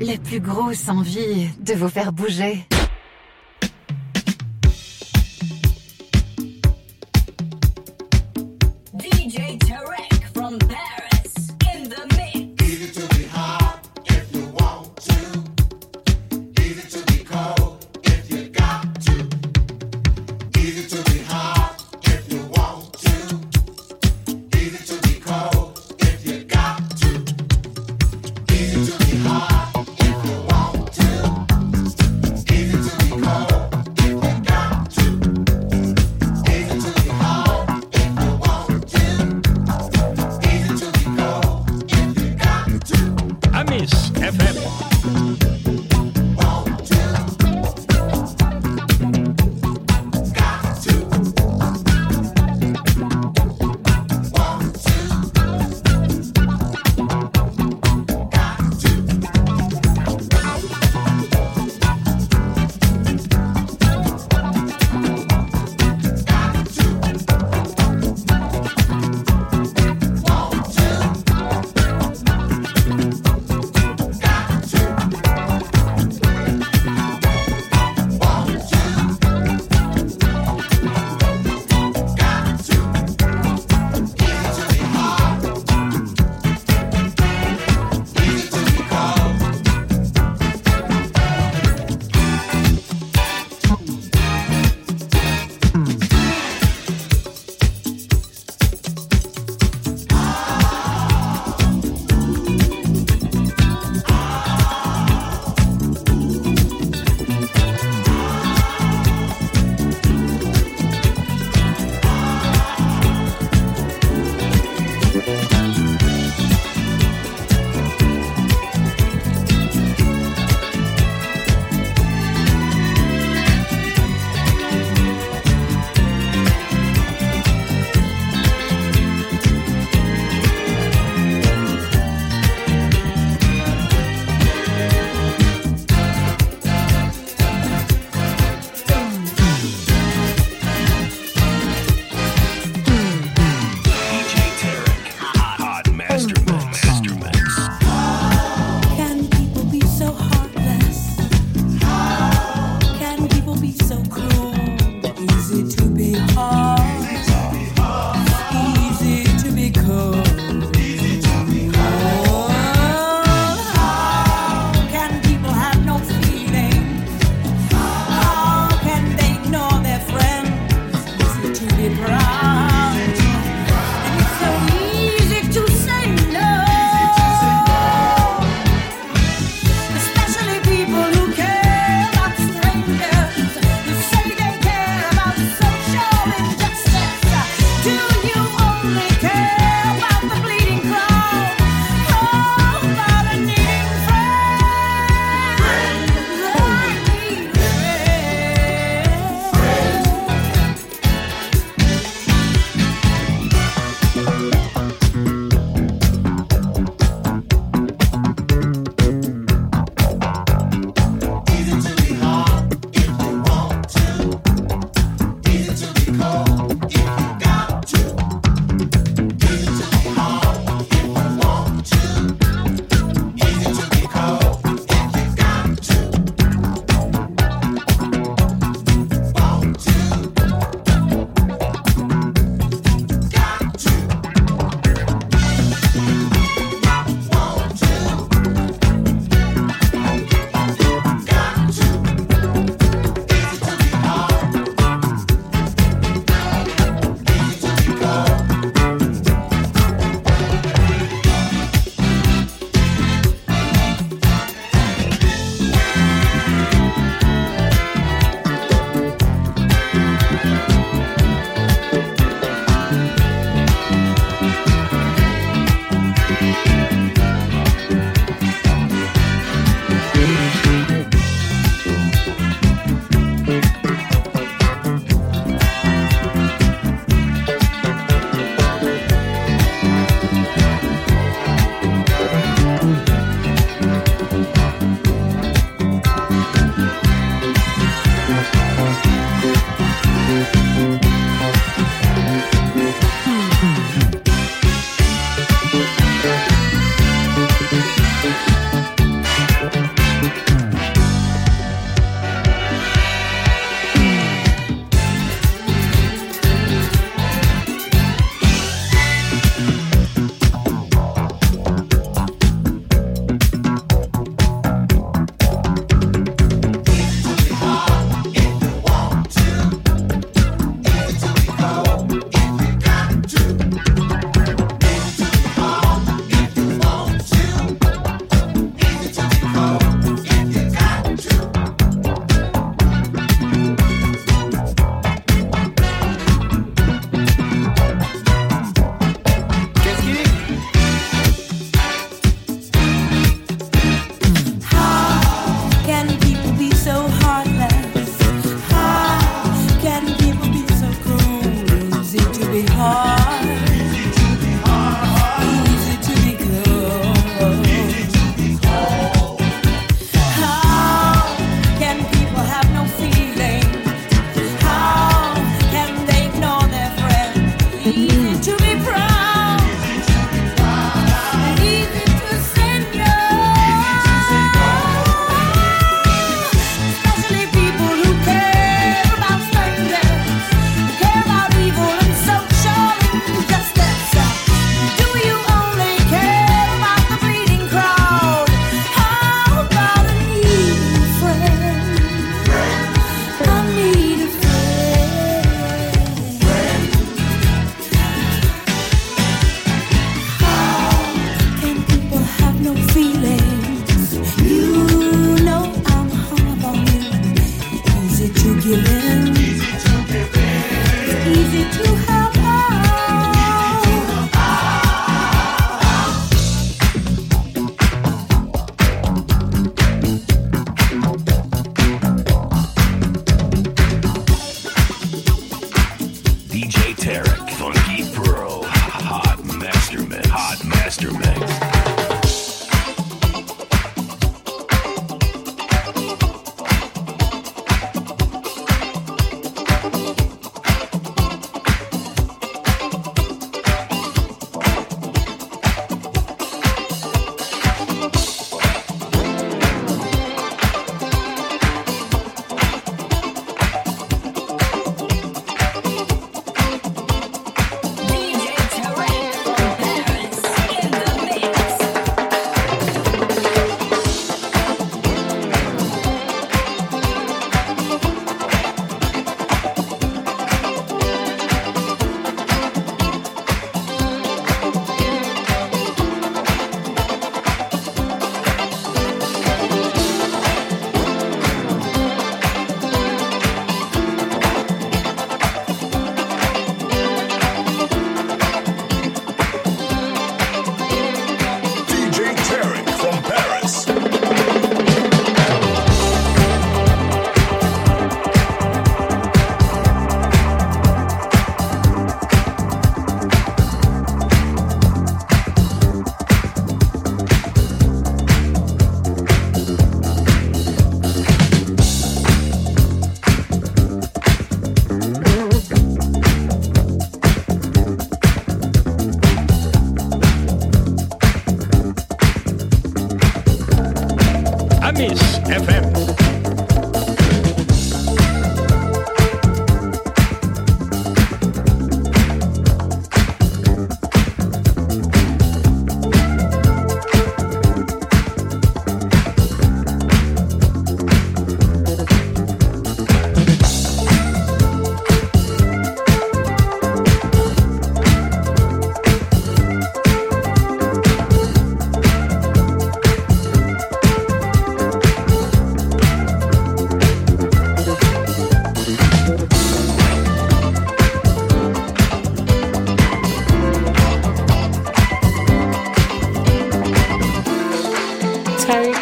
la plus grosse envie de vous faire bouger.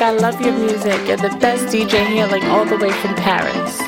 I love your music. You're the best DJ hailing all the way from Paris.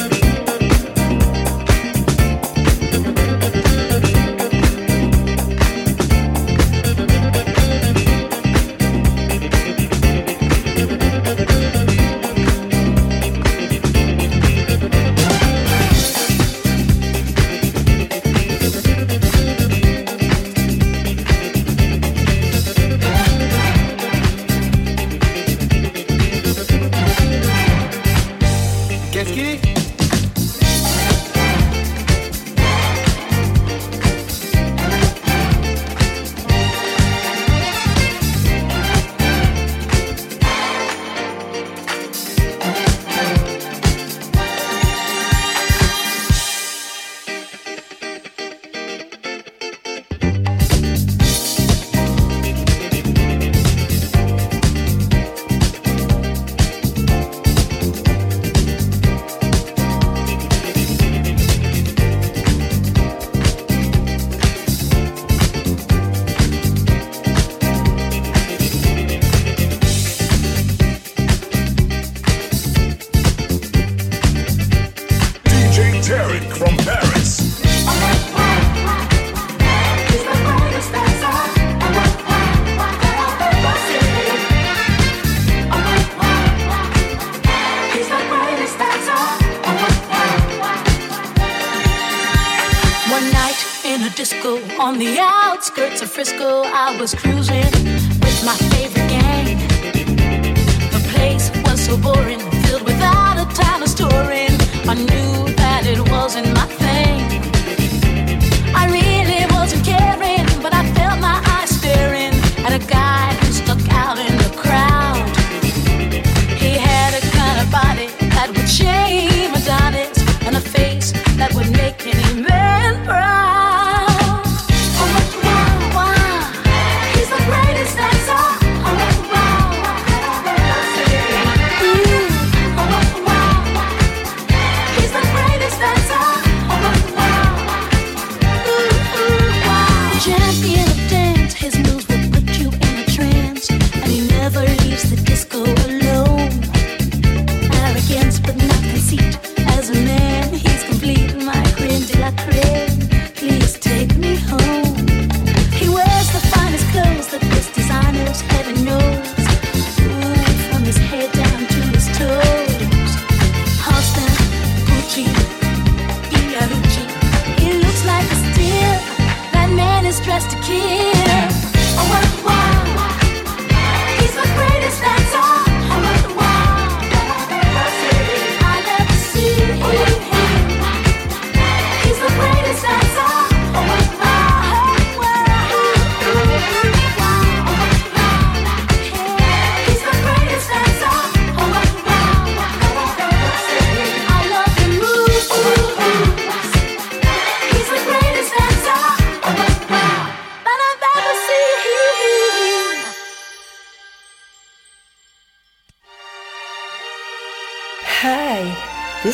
Frisco, I was cruising with my favorite gang. The place was so boring.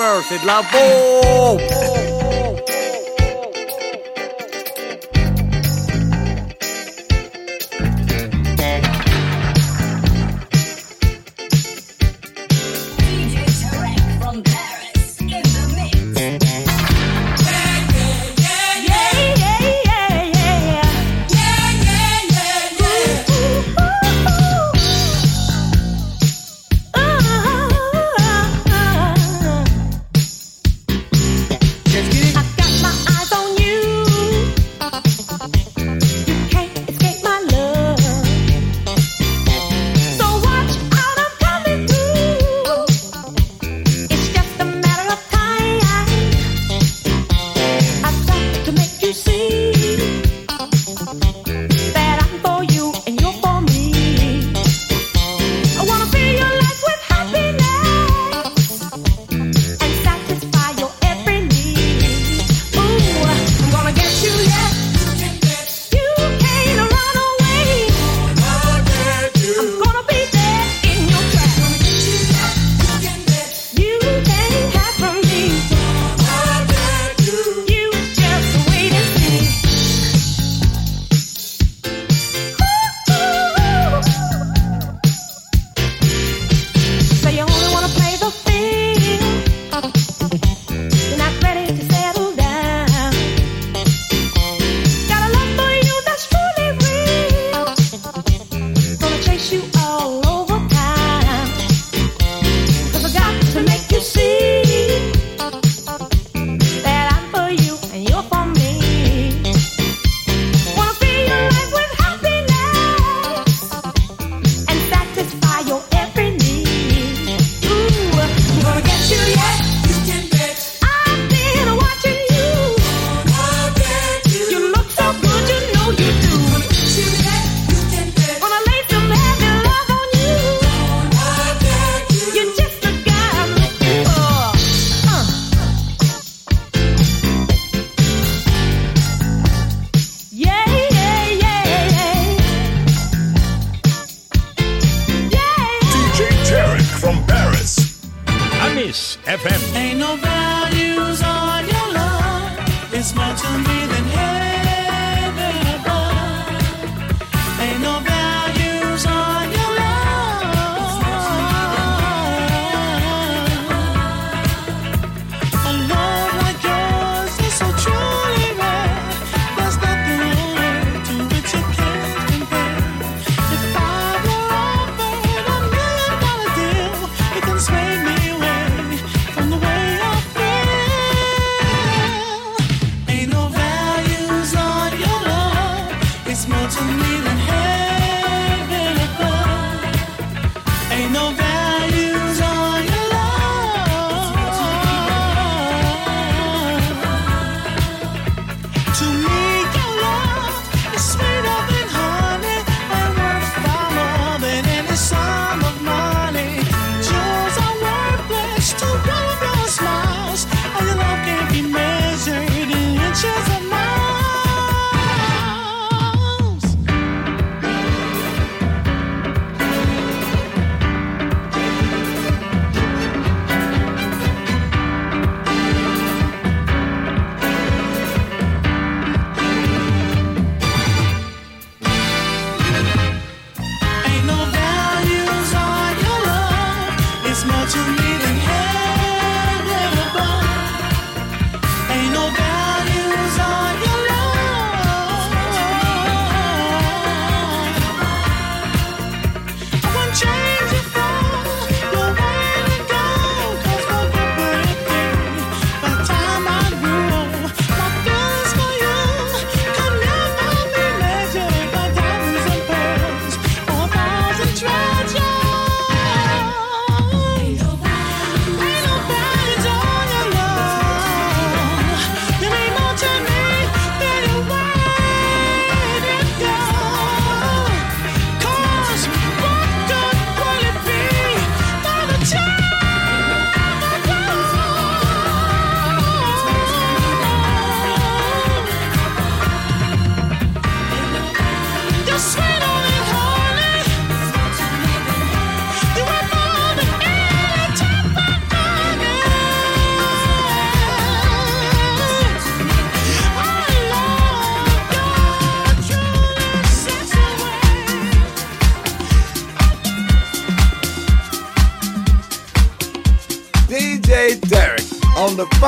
C'est de la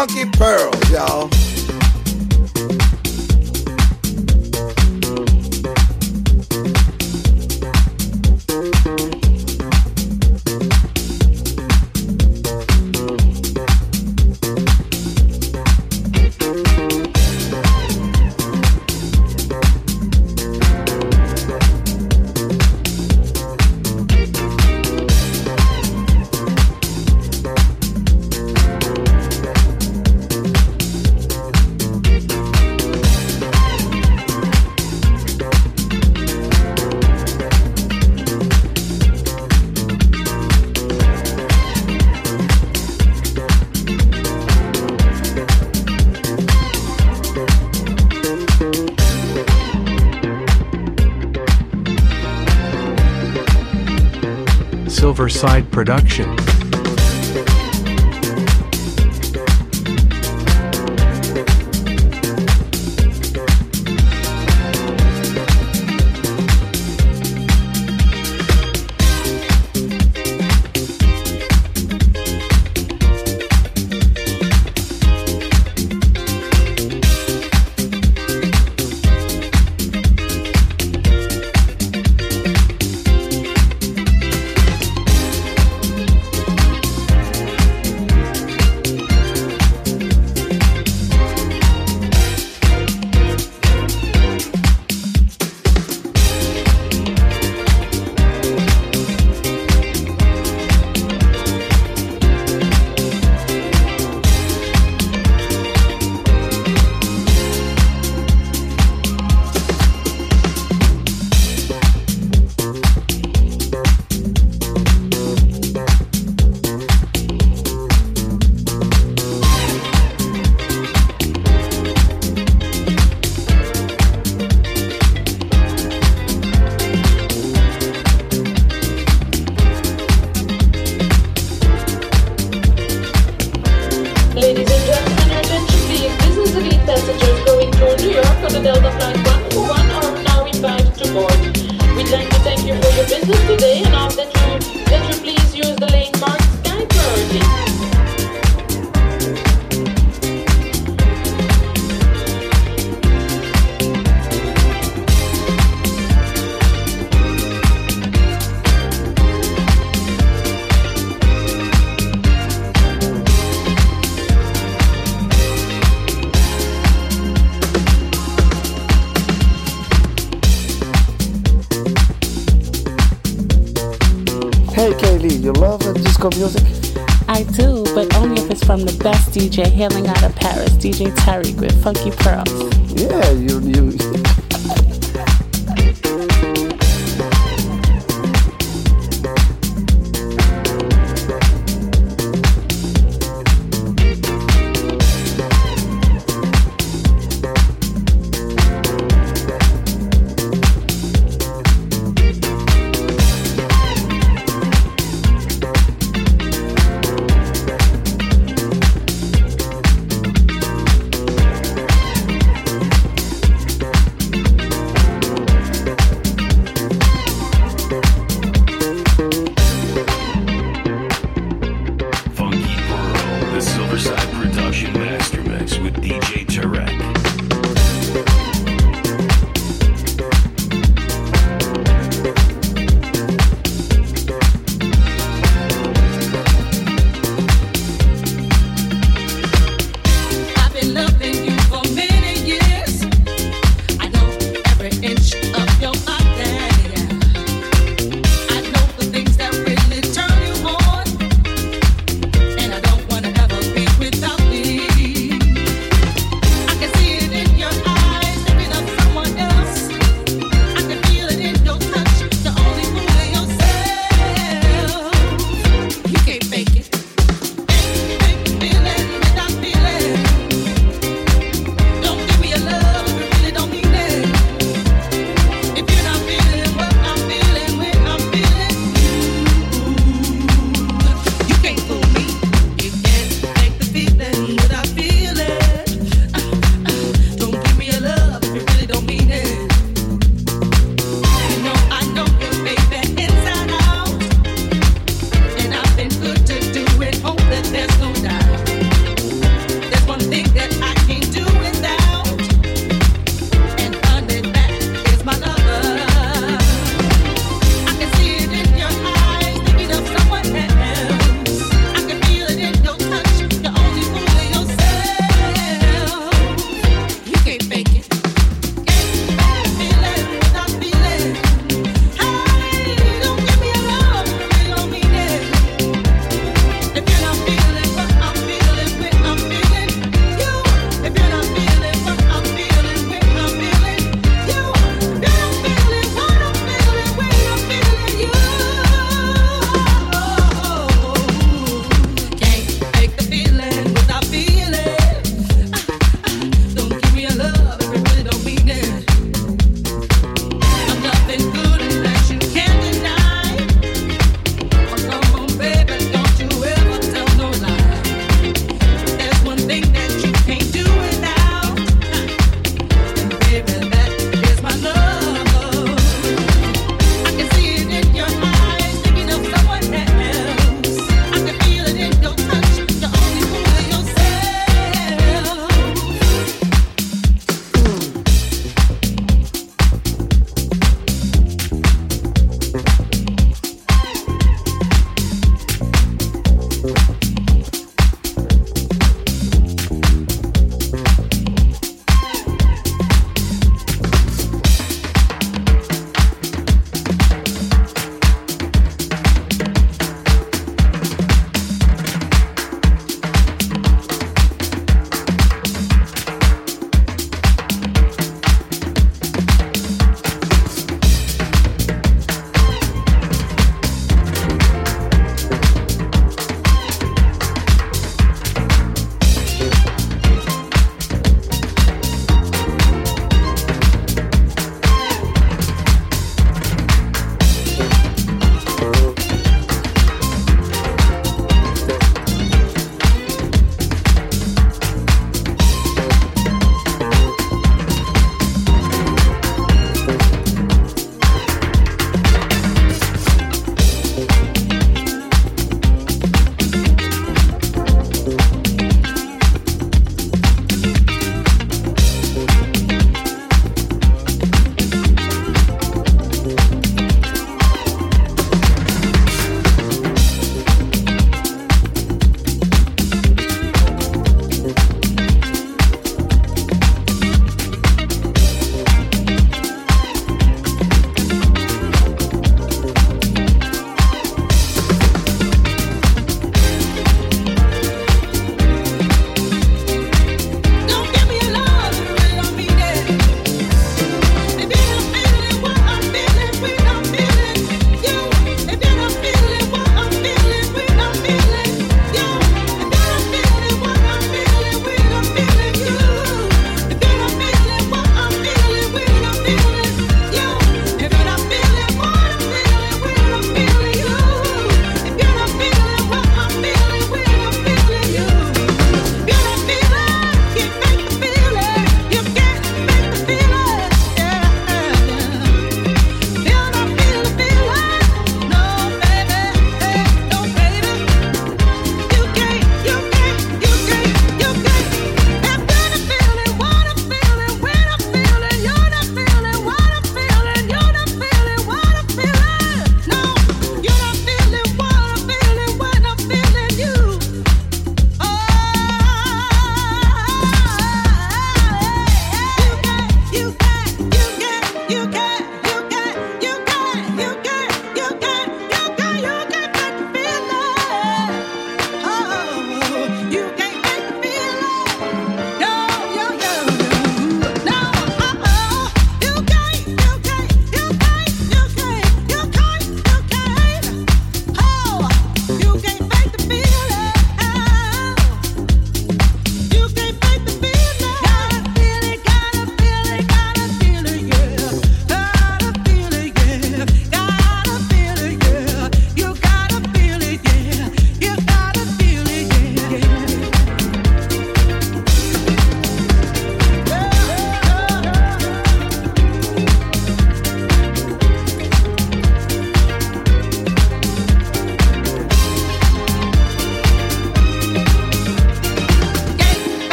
Funky Pearl. Riverside Production. healing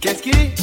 Qu'est-ce qui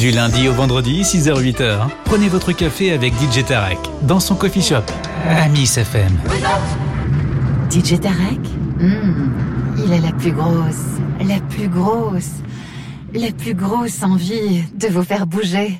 Du lundi au vendredi, 6h-8h, prenez votre café avec DJ Tarek dans son coffee shop. Amis FM. DJ Tarek? Hmm, Il a la plus grosse, la plus grosse, la plus grosse envie de vous faire bouger.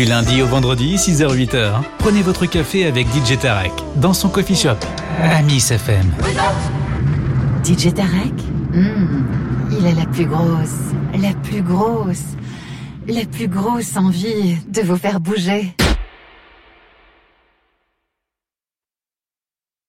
Du lundi au vendredi, 6h-8h, prenez votre café avec DJ Tarek dans son coffee shop. Amis FM. DJ Tarek? Hmm, Il a la plus grosse, la plus grosse, la plus grosse envie de vous faire bouger.